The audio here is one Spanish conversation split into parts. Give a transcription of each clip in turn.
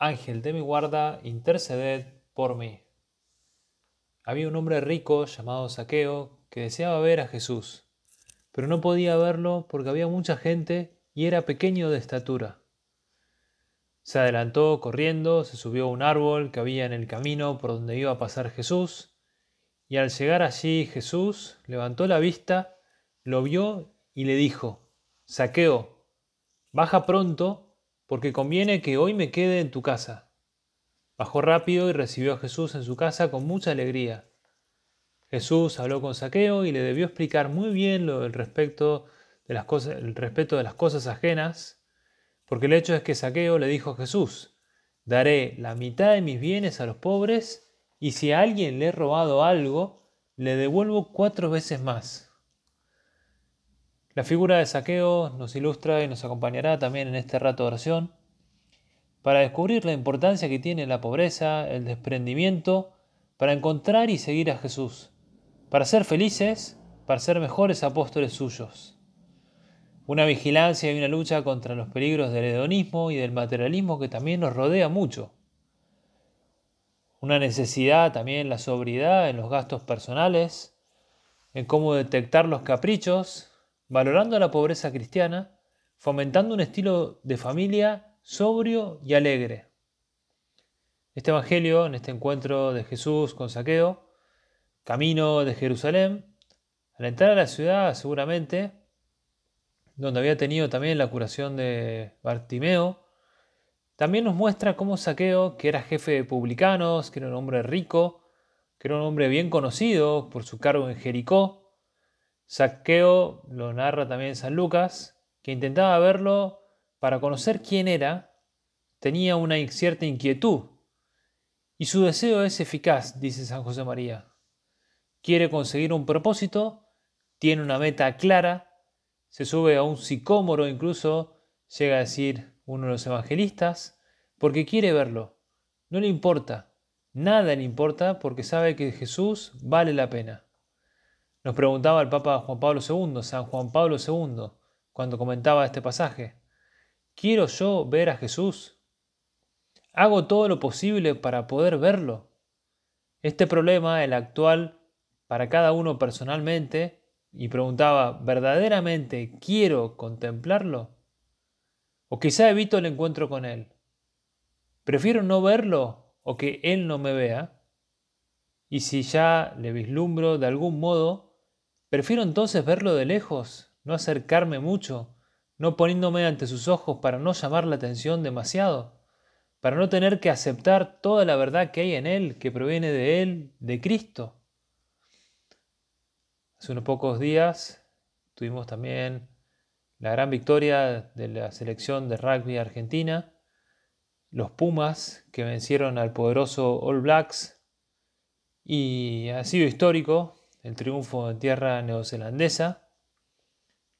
Ángel de mi guarda, interceded por mí. Había un hombre rico llamado Saqueo que deseaba ver a Jesús, pero no podía verlo porque había mucha gente y era pequeño de estatura. Se adelantó corriendo, se subió a un árbol que había en el camino por donde iba a pasar Jesús, y al llegar allí Jesús levantó la vista, lo vio y le dijo, Saqueo, baja pronto porque conviene que hoy me quede en tu casa. Bajó rápido y recibió a Jesús en su casa con mucha alegría. Jesús habló con Saqueo y le debió explicar muy bien lo del respecto de las cosas, el respeto de las cosas ajenas, porque el hecho es que Saqueo le dijo a Jesús, daré la mitad de mis bienes a los pobres y si a alguien le he robado algo, le devuelvo cuatro veces más. La figura de Saqueo nos ilustra y nos acompañará también en este rato de oración para descubrir la importancia que tiene la pobreza, el desprendimiento, para encontrar y seguir a Jesús, para ser felices, para ser mejores apóstoles suyos. Una vigilancia y una lucha contra los peligros del hedonismo y del materialismo que también nos rodea mucho. Una necesidad también la sobriedad en los gastos personales, en cómo detectar los caprichos valorando la pobreza cristiana, fomentando un estilo de familia sobrio y alegre. Este Evangelio, en este encuentro de Jesús con Saqueo, camino de Jerusalén, al entrar a la ciudad seguramente, donde había tenido también la curación de Bartimeo, también nos muestra cómo Saqueo, que era jefe de publicanos, que era un hombre rico, que era un hombre bien conocido por su cargo en Jericó, Saqueo lo narra también San Lucas, que intentaba verlo para conocer quién era, tenía una cierta inquietud. Y su deseo es eficaz, dice San José María. Quiere conseguir un propósito, tiene una meta clara, se sube a un sicómoro incluso, llega a decir uno de los evangelistas, porque quiere verlo. No le importa, nada le importa porque sabe que Jesús vale la pena. Nos preguntaba el Papa Juan Pablo II, San Juan Pablo II, cuando comentaba este pasaje. ¿Quiero yo ver a Jesús? ¿Hago todo lo posible para poder verlo? Este problema, el actual, para cada uno personalmente, y preguntaba, ¿verdaderamente quiero contemplarlo? ¿O quizá evito el encuentro con Él? ¿Prefiero no verlo o que Él no me vea? Y si ya le vislumbro de algún modo, Prefiero entonces verlo de lejos, no acercarme mucho, no poniéndome ante sus ojos para no llamar la atención demasiado, para no tener que aceptar toda la verdad que hay en Él, que proviene de Él, de Cristo. Hace unos pocos días tuvimos también la gran victoria de la selección de rugby argentina, los Pumas que vencieron al poderoso All Blacks, y ha sido histórico el triunfo en tierra neozelandesa.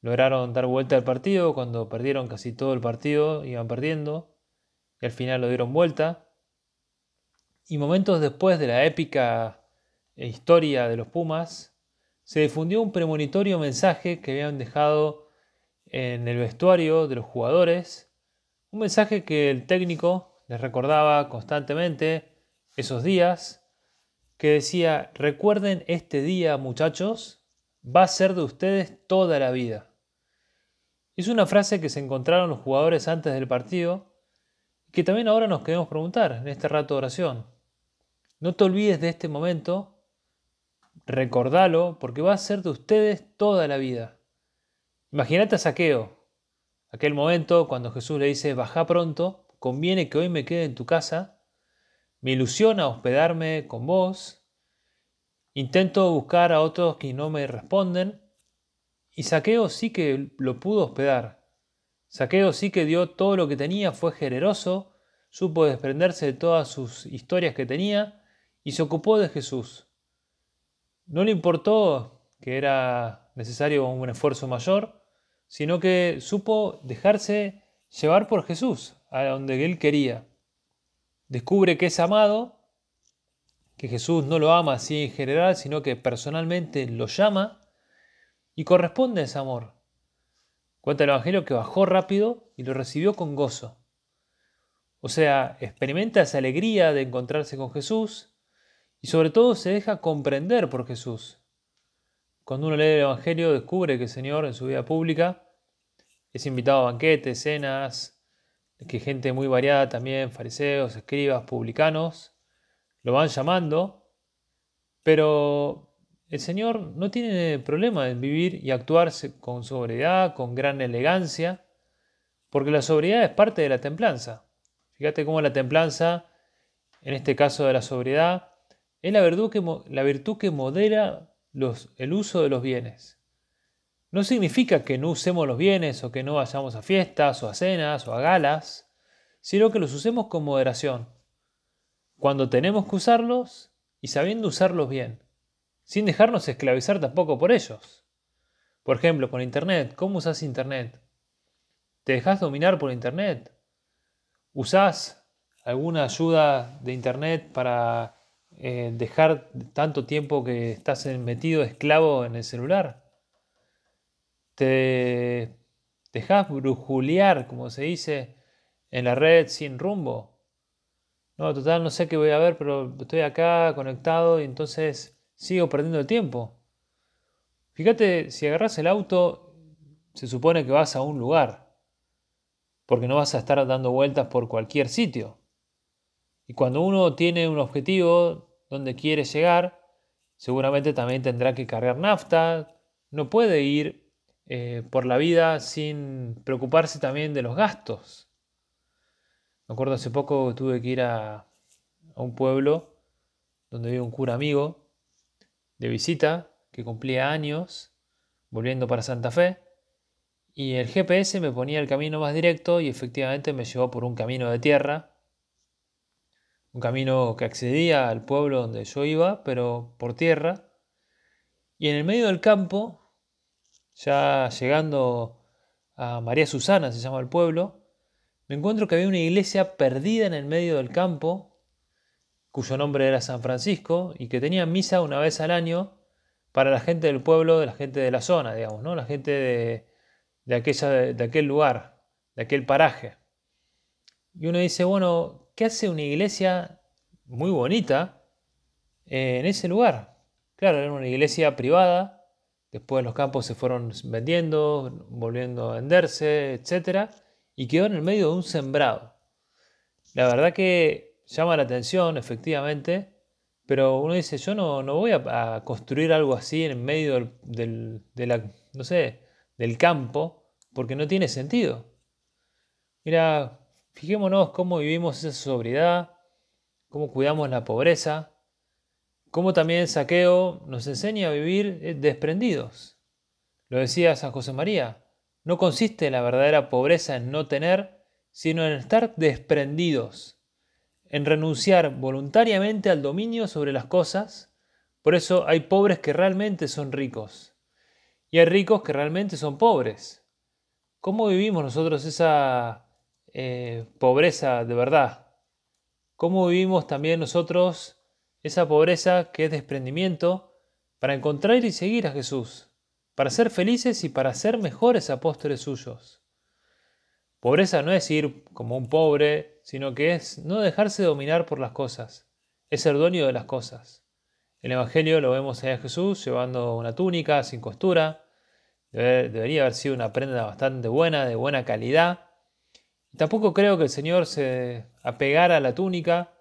Lograron dar vuelta al partido cuando perdieron casi todo el partido, iban perdiendo, y al final lo dieron vuelta. Y momentos después de la épica historia de los Pumas, se difundió un premonitorio mensaje que habían dejado en el vestuario de los jugadores, un mensaje que el técnico les recordaba constantemente esos días que decía, recuerden este día muchachos, va a ser de ustedes toda la vida. Es una frase que se encontraron los jugadores antes del partido y que también ahora nos queremos preguntar en este rato de oración. No te olvides de este momento, recordalo porque va a ser de ustedes toda la vida. Imagínate a Saqueo, aquel momento cuando Jesús le dice, baja pronto, conviene que hoy me quede en tu casa me ilusiona hospedarme con vos. Intento buscar a otros que no me responden. Y Saqueo sí que lo pudo hospedar. Saqueo sí que dio todo lo que tenía, fue generoso. supo desprenderse de todas sus historias que tenía y se ocupó de Jesús. No le importó que era necesario un esfuerzo mayor, sino que supo dejarse llevar por Jesús a donde él quería. Descubre que es amado, que Jesús no lo ama así en general, sino que personalmente lo llama y corresponde a ese amor. Cuenta el Evangelio que bajó rápido y lo recibió con gozo. O sea, experimenta esa alegría de encontrarse con Jesús y sobre todo se deja comprender por Jesús. Cuando uno lee el Evangelio descubre que el Señor en su vida pública es invitado a banquetes, cenas, que gente muy variada también, fariseos, escribas, publicanos, lo van llamando, pero el Señor no tiene problema en vivir y actuarse con sobriedad, con gran elegancia, porque la sobriedad es parte de la templanza. Fíjate cómo la templanza, en este caso de la sobriedad, es la virtud que, la virtud que modera los, el uso de los bienes. No significa que no usemos los bienes o que no vayamos a fiestas o a cenas o a galas, sino que los usemos con moderación, cuando tenemos que usarlos y sabiendo usarlos bien, sin dejarnos esclavizar tampoco por ellos. Por ejemplo, con Internet, ¿cómo usas Internet? ¿Te dejas dominar por Internet? ¿Usás alguna ayuda de Internet para eh, dejar tanto tiempo que estás metido esclavo en el celular? Te dejas brujulear, como se dice, en la red sin rumbo. No, total, no sé qué voy a ver, pero estoy acá conectado y entonces sigo perdiendo el tiempo. Fíjate, si agarras el auto, se supone que vas a un lugar, porque no vas a estar dando vueltas por cualquier sitio. Y cuando uno tiene un objetivo donde quiere llegar, seguramente también tendrá que cargar nafta, no puede ir eh, por la vida sin preocuparse también de los gastos. Me acuerdo hace poco tuve que ir a, un pueblo donde vive un cura amigo de visita que cumplía años volviendo para Santa Fe y el GPS me ponía el camino más directo y efectivamente me llevó por un camino de tierra, un camino que accedía al pueblo donde yo iba, pero por tierra. Y en el medio del campo ya llegando a María Susana, se llama el pueblo, me encuentro que había una iglesia perdida en el medio del campo, cuyo nombre era San Francisco, y que tenía misa una vez al año para la gente del pueblo, de la gente de la zona, digamos, ¿no? La gente de, de, aquella, de aquel lugar, de aquel paraje. Y uno dice, bueno, ¿qué hace una iglesia muy bonita en ese lugar? Claro, era una iglesia privada, Después los campos se fueron vendiendo, volviendo a venderse, etc. Y quedó en el medio de un sembrado. La verdad que llama la atención, efectivamente, pero uno dice, yo no, no voy a, construir algo así en medio del, no sé, del campo, porque no tiene sentido. Mira, fijémonos cómo vivimos esa sobriedad, cómo cuidamos la pobreza, como también saqueo nos enseña a vivir eh, desprendidos. Lo decía San José María, no consiste la verdadera pobreza en no tener, sino en estar desprendidos, en renunciar voluntariamente al dominio sobre las cosas. Por eso hay pobres que realmente son ricos y hay ricos que realmente son pobres. ¿Cómo vivimos nosotros esa eh, pobreza de verdad? ¿Cómo vivimos también nosotros esa pobreza que es desprendimiento, para encontrar y seguir a Jesús, para ser felices y para ser mejores apóstoles suyos. Pobreza no es ir como un pobre, sino que es no dejarse dominar por las cosas, es ser dueño de las cosas. El Evangelio lo vemos ahí a Jesús llevando una túnica sin costura, debería haber sido una prenda bastante buena, de buena calidad. tampoco creo que el Señor se apegara a la túnica,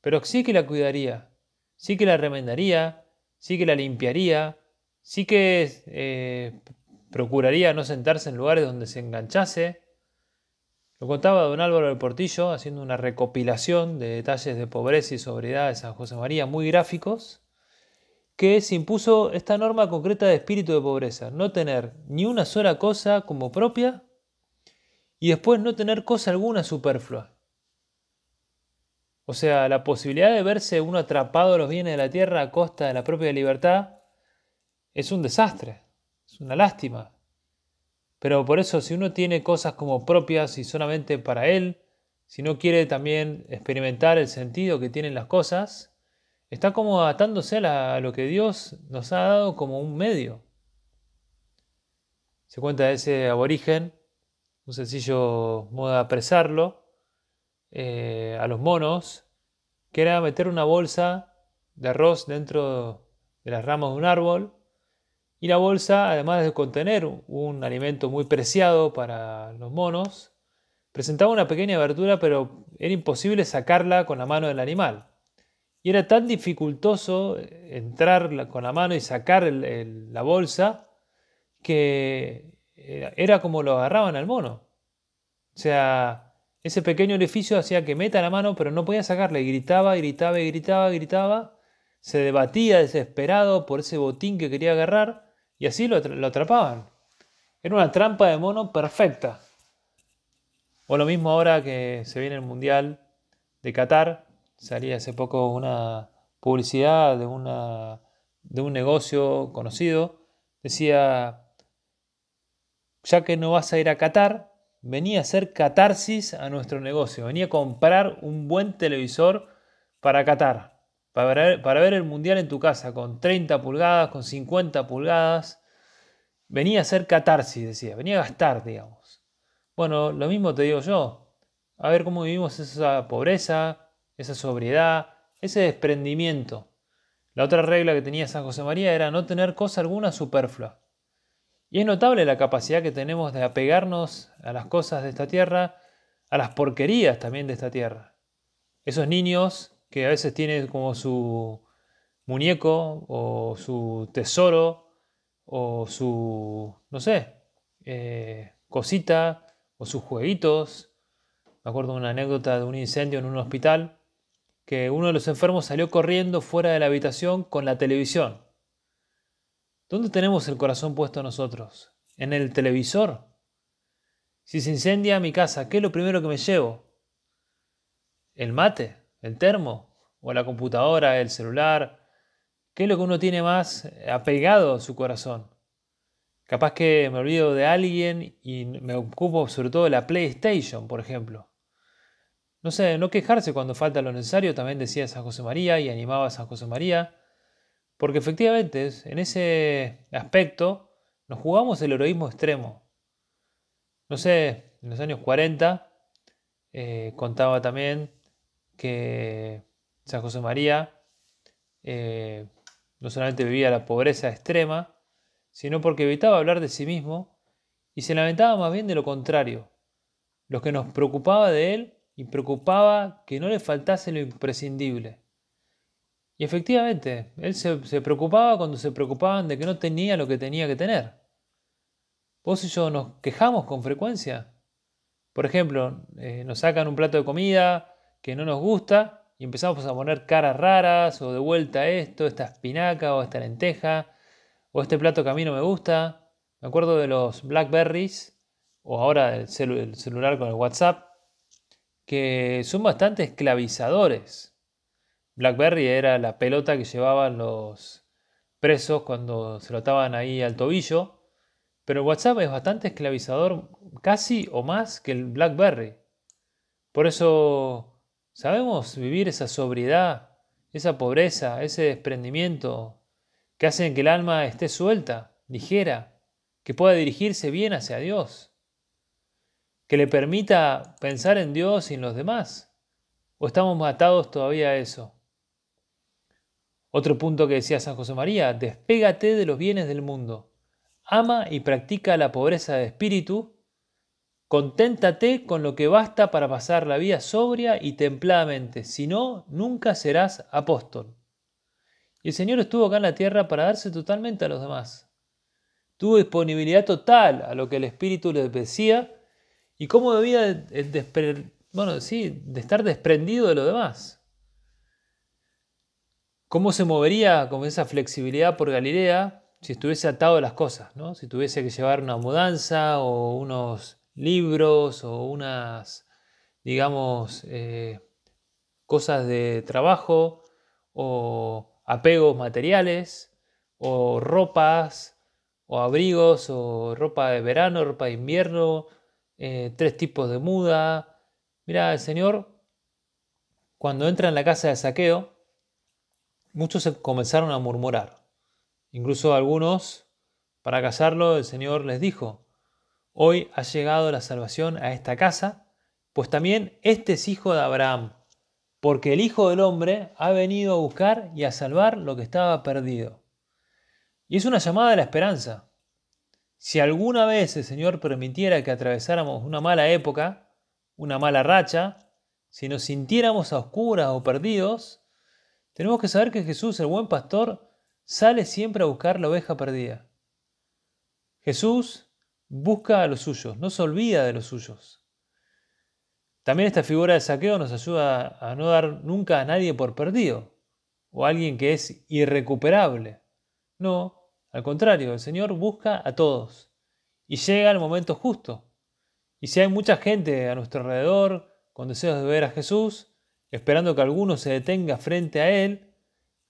pero sí que la cuidaría, sí que la remendaría, sí que la limpiaría, sí que eh, procuraría no sentarse en lugares donde se enganchase. Lo contaba don Álvaro del Portillo haciendo una recopilación de detalles de pobreza y sobriedad de San José María muy gráficos, que se impuso esta norma concreta de espíritu de pobreza, no tener ni una sola cosa como propia y después no tener cosa alguna superflua. O sea, la posibilidad de verse uno atrapado a los bienes de la tierra a costa de la propia libertad es un desastre, es una lástima. Pero por eso, si uno tiene cosas como propias y solamente para él, si no quiere también experimentar el sentido que tienen las cosas, está como atándose a, lo que Dios nos ha dado como un medio. Se cuenta de ese aborigen, un sencillo modo de apresarlo eh, a los monos, que era meter una bolsa de arroz dentro de las ramas de un árbol y la bolsa, además de contener un alimento muy preciado para los monos, Presentaba una pequeña abertura, pero era imposible sacarla con la mano del animal. Y era tan dificultoso entrar con la mano y sacar la bolsa que era como lo agarraban al mono. O sea, ese pequeño orificio hacía que meta la mano, pero no podía sacarla. Y gritaba, gritaba, gritaba, gritaba. Se debatía desesperado por ese botín que quería agarrar y así lo atrapaban. Era una trampa de mono perfecta. O lo mismo ahora que se viene el Mundial de Qatar, salía hace poco una publicidad de, una, de un negocio conocido, decía, ya que no vas a ir a Qatar, venía a hacer catarsis a nuestro negocio, venía a comprar un buen televisor para Qatar, para ver, para ver el Mundial en tu casa, con 30 pulgadas, con 50 pulgadas, venía a hacer catarsis, decía, venía a gastar, digamos. Bueno, lo mismo te digo yo. A ver cómo vivimos esa pobreza, esa sobriedad, ese desprendimiento. La otra regla que tenía San José María era no tener cosa alguna superflua. Y es notable la capacidad que tenemos de apegarnos a las cosas de esta tierra, a las porquerías también de esta tierra. Esos niños que a veces tienen como su muñeco o su tesoro o su, no sé, eh, cosita o sus jueguitos. Me acuerdo de una anécdota de un incendio en un hospital, que uno de los enfermos salió corriendo fuera de la habitación con la televisión. ¿Dónde tenemos el corazón puesto nosotros? ¿En el televisor? Si se incendia mi casa, ¿qué es lo primero que me llevo? ¿El mate? ¿El termo? ¿O la computadora? ¿El celular? ¿Qué es lo que uno tiene más apegado a su corazón? Capaz que me olvido de alguien y me ocupo sobre todo de la PlayStation, por ejemplo. No sé, no quejarse cuando falta lo necesario, también decía San José María y animaba a San José María, porque efectivamente en ese aspecto nos jugamos el heroísmo extremo. No sé, en los años 40 eh, contaba también que San José María eh, no solamente vivía la pobreza extrema, sino porque evitaba hablar de sí mismo y se lamentaba más bien de lo contrario, lo que nos preocupaba de él y preocupaba que no le faltase lo imprescindible. Y efectivamente, él se, preocupaba cuando se preocupaban de que no tenía lo que tenía que tener. Vos y yo nos quejamos con frecuencia. Por ejemplo, eh, nos sacan un plato de comida que no nos gusta y empezamos a poner caras raras o de vuelta esto, esta espinaca o esta lenteja o este plato que a mí no me gusta. Me acuerdo de los Blackberries, o ahora el, celular con el WhatsApp, que son bastante esclavizadores. Blackberry era la pelota que llevaban los presos cuando se lo ataban ahí al tobillo, pero WhatsApp es bastante esclavizador, casi o más que el BlackBerry. Por eso sabemos vivir esa sobriedad, esa pobreza, ese desprendimiento que hacen que el alma esté suelta, ligera, que pueda dirigirse bien hacia Dios, que le permita pensar en Dios y en los demás. ¿O estamos matados todavía a eso? Otro punto que decía San José María, despégate de los bienes del mundo, ama y practica la pobreza de espíritu, conténtate con lo que basta para pasar la vida sobria y templadamente, si no, nunca serás apóstol. Y el Señor estuvo acá en la tierra para darse totalmente a los demás. Tuvo disponibilidad total a lo que el Espíritu le decía y cómo debía de, bueno, sí, de estar desprendido de lo demás. Cómo se movería con esa flexibilidad por Galilea si estuviese atado a las cosas, ¿no? si tuviese que llevar una mudanza o unos libros o unas, digamos, eh, cosas de trabajo o apegos materiales o ropas o abrigos o ropa de verano, ropa de invierno, eh, tres tipos de muda. Mira, el Señor, cuando entra en la casa de saqueo, muchos comenzaron a murmurar. Incluso algunos, para casarlo, el Señor les dijo, hoy ha llegado la salvación a esta casa, pues también este es hijo de Abraham, porque el Hijo del Hombre ha venido a buscar y a salvar lo que estaba perdido. Y es una llamada de la esperanza. Si alguna vez el Señor permitiera que atravesáramos una mala época, una mala racha, si nos sintiéramos a oscuras o perdidos, tenemos que saber que Jesús, el buen pastor, sale siempre a buscar la oveja perdida. Jesús busca a los suyos, no se olvida de los suyos. También esta figura de saqueo nos ayuda a no dar nunca a nadie por perdido o a alguien que es irrecuperable. No, al contrario, el Señor busca a todos y llega al momento justo. Y si hay mucha gente a nuestro alrededor con deseos de ver a Jesús, esperando que alguno se detenga frente a Él,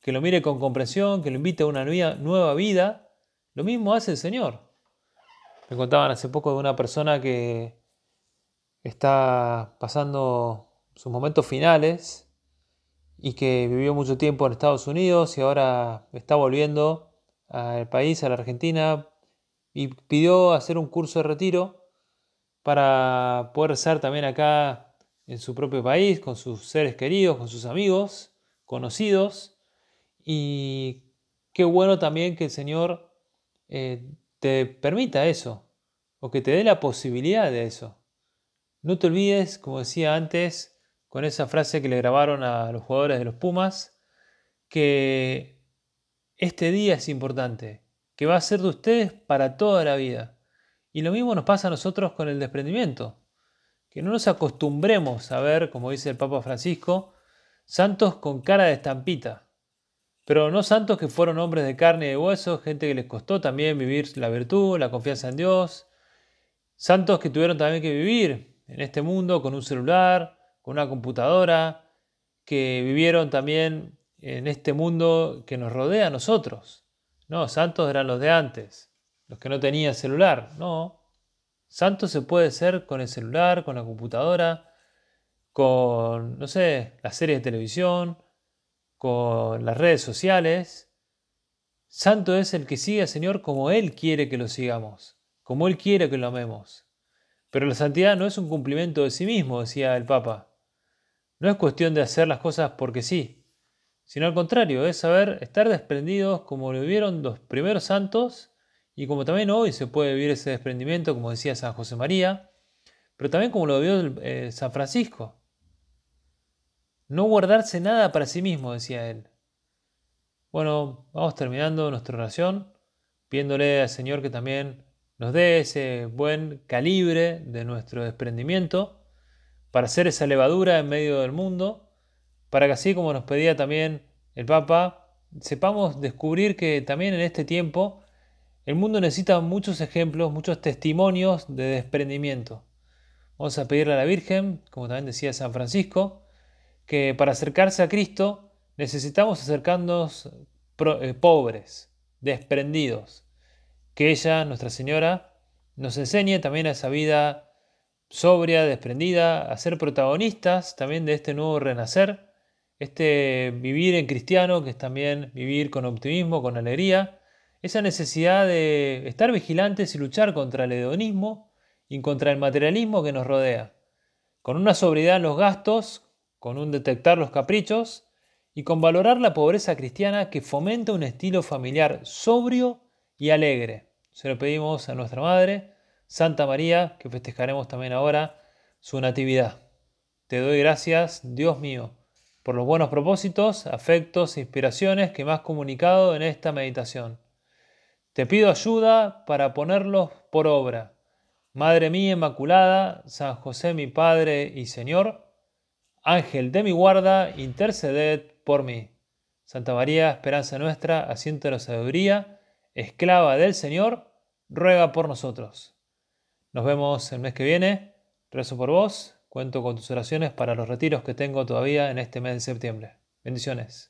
que lo mire con comprensión, que lo invite a una nueva vida, lo mismo hace el Señor. Me contaban hace poco de una persona que está pasando sus momentos finales y que vivió mucho tiempo en Estados Unidos y ahora está volviendo al país, a la Argentina, y pidió hacer un curso de retiro para poder rezar también acá en su propio país, con sus seres queridos, con sus amigos, conocidos. Y qué bueno también que el Señor eh, te permita eso, o que te dé la posibilidad de eso. No te olvides, como decía antes, con esa frase que le grabaron a los jugadores de los Pumas, que este día es importante, que va a ser de ustedes para toda la vida. Y lo mismo nos pasa a nosotros con el desprendimiento, que no nos acostumbremos a ver, como dice el Papa Francisco, santos con cara de estampita, pero no santos que fueron hombres de carne y de hueso, gente que les costó también vivir la virtud, la confianza en Dios, santos que tuvieron también que vivir en este mundo con un celular, con una computadora, que vivieron también en este mundo que nos rodea a nosotros. No, santos eran los de antes, los que no tenían celular. No, santos se puede ser con el celular, con la computadora, con, no sé, las series de televisión, con las redes sociales. Santo es el que sigue al Señor como Él quiere que lo sigamos, como Él quiere que lo amemos. Pero la santidad no es un cumplimiento de sí mismo, decía el Papa. No es cuestión de hacer las cosas porque sí, sino al contrario, es saber estar desprendidos como lo vivieron los primeros santos y como también hoy se puede vivir ese desprendimiento, como decía San José María, pero también como lo vivió eh, San Francisco. No guardarse nada para sí mismo, decía él. Bueno, vamos terminando nuestra oración, pidiéndole al Señor que también nos dé ese buen calibre de nuestro desprendimiento para hacer esa levadura en medio del mundo, para que así como nos pedía también el Papa, sepamos descubrir que también en este tiempo el mundo necesita muchos ejemplos, muchos testimonios de desprendimiento. Vamos a pedirle a la Virgen, como también decía San Francisco, que para acercarse a Cristo necesitamos acercarnos eh, pobres, desprendidos. Que ella, Nuestra Señora, nos enseñe también a esa vida sobria, desprendida, a ser protagonistas también de este nuevo renacer, este vivir en cristiano, que es también vivir con optimismo, con alegría, esa necesidad de estar vigilantes y luchar contra el hedonismo y contra el materialismo que nos rodea, con una sobriedad en los gastos, con un detectar los caprichos y con valorar la pobreza cristiana que fomenta un estilo familiar sobrio y alegre. Se lo pedimos a nuestra Madre, Santa María, que festejaremos también ahora su Natividad. Te doy gracias, Dios mío, por los buenos propósitos, afectos e inspiraciones que me has comunicado en esta meditación. Te pido ayuda para ponerlos por obra. Madre mía Inmaculada, San José mi Padre y Señor, Ángel de mi guarda, interceded por mí. Santa María, esperanza nuestra, asiento de la sabiduría, esclava del Señor, ruega por nosotros. Nos vemos el mes que viene. Rezo por vos. Cuento con tus oraciones para los retiros que tengo todavía en este mes de septiembre. Bendiciones.